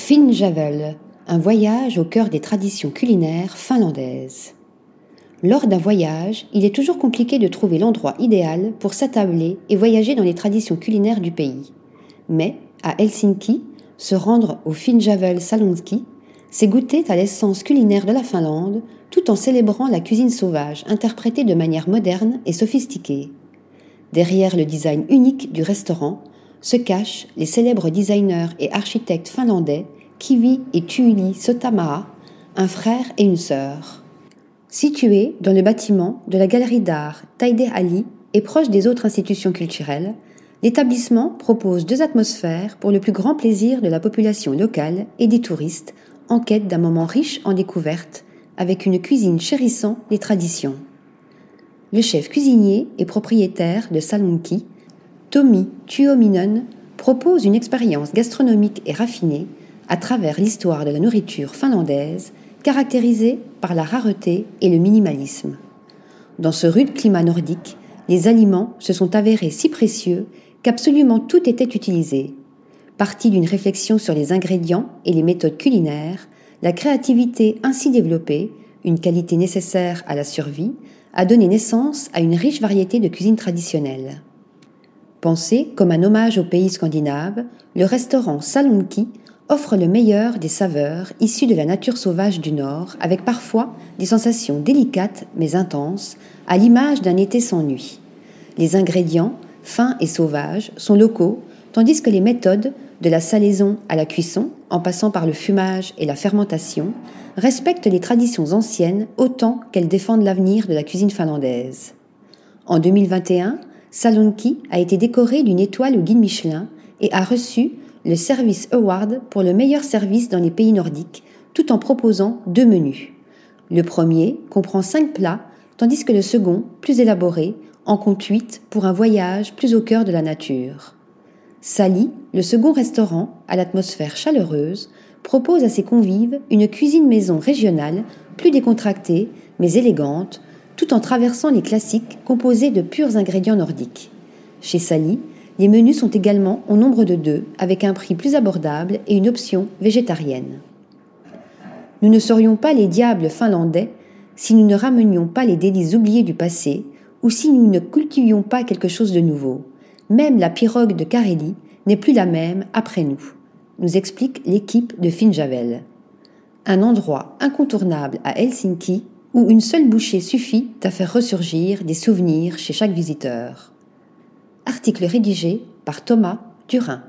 Finnjavel, un voyage au cœur des traditions culinaires finlandaises. Lors d'un voyage, il est toujours compliqué de trouver l'endroit idéal pour s'attabler et voyager dans les traditions culinaires du pays. Mais, à Helsinki, se rendre au Finnjavel Salonski, c'est goûter à l'essence culinaire de la Finlande tout en célébrant la cuisine sauvage interprétée de manière moderne et sophistiquée. Derrière le design unique du restaurant se cachent les célèbres designers et architectes finlandais Kivi et Tuuli Sotamaa, un frère et une sœur. Situé dans le bâtiment de la galerie d'art Taide Ali et proche des autres institutions culturelles, l'établissement propose deux atmosphères pour le plus grand plaisir de la population locale et des touristes en quête d'un moment riche en découvertes avec une cuisine chérissant les traditions. Le chef cuisinier et propriétaire de Salonki, Tommy Tuominen, propose une expérience gastronomique et raffinée à travers l'histoire de la nourriture finlandaise, caractérisée par la rareté et le minimalisme. Dans ce rude climat nordique, les aliments se sont avérés si précieux qu'absolument tout était utilisé. Partie d'une réflexion sur les ingrédients et les méthodes culinaires, la créativité ainsi développée, une qualité nécessaire à la survie, a donné naissance à une riche variété de cuisine traditionnelle. Pensé comme un hommage au pays scandinave, le restaurant Salonki offre le meilleur des saveurs issues de la nature sauvage du Nord, avec parfois des sensations délicates mais intenses, à l'image d'un été sans nuit. Les ingrédients, fins et sauvages, sont locaux, tandis que les méthodes, de la salaison à la cuisson, en passant par le fumage et la fermentation, respectent les traditions anciennes autant qu'elles défendent l'avenir de la cuisine finlandaise. En 2021, Salonki a été décoré d'une étoile au guide Michelin et a reçu le Service Award pour le meilleur service dans les pays nordiques, tout en proposant deux menus. Le premier comprend cinq plats, tandis que le second, plus élaboré, en compte huit pour un voyage plus au cœur de la nature. Sali, le second restaurant, à l'atmosphère chaleureuse, propose à ses convives une cuisine maison régionale, plus décontractée, mais élégante, tout en traversant les classiques composés de purs ingrédients nordiques. Chez Sali, les menus sont également au nombre de deux, avec un prix plus abordable et une option végétarienne. Nous ne serions pas les diables finlandais si nous ne ramenions pas les délices oubliés du passé ou si nous ne cultivions pas quelque chose de nouveau. Même la pirogue de Kareli n'est plus la même après nous, nous explique l'équipe de Finjavel. Un endroit incontournable à Helsinki où une seule bouchée suffit à faire ressurgir des souvenirs chez chaque visiteur. Article rédigé par Thomas Durin.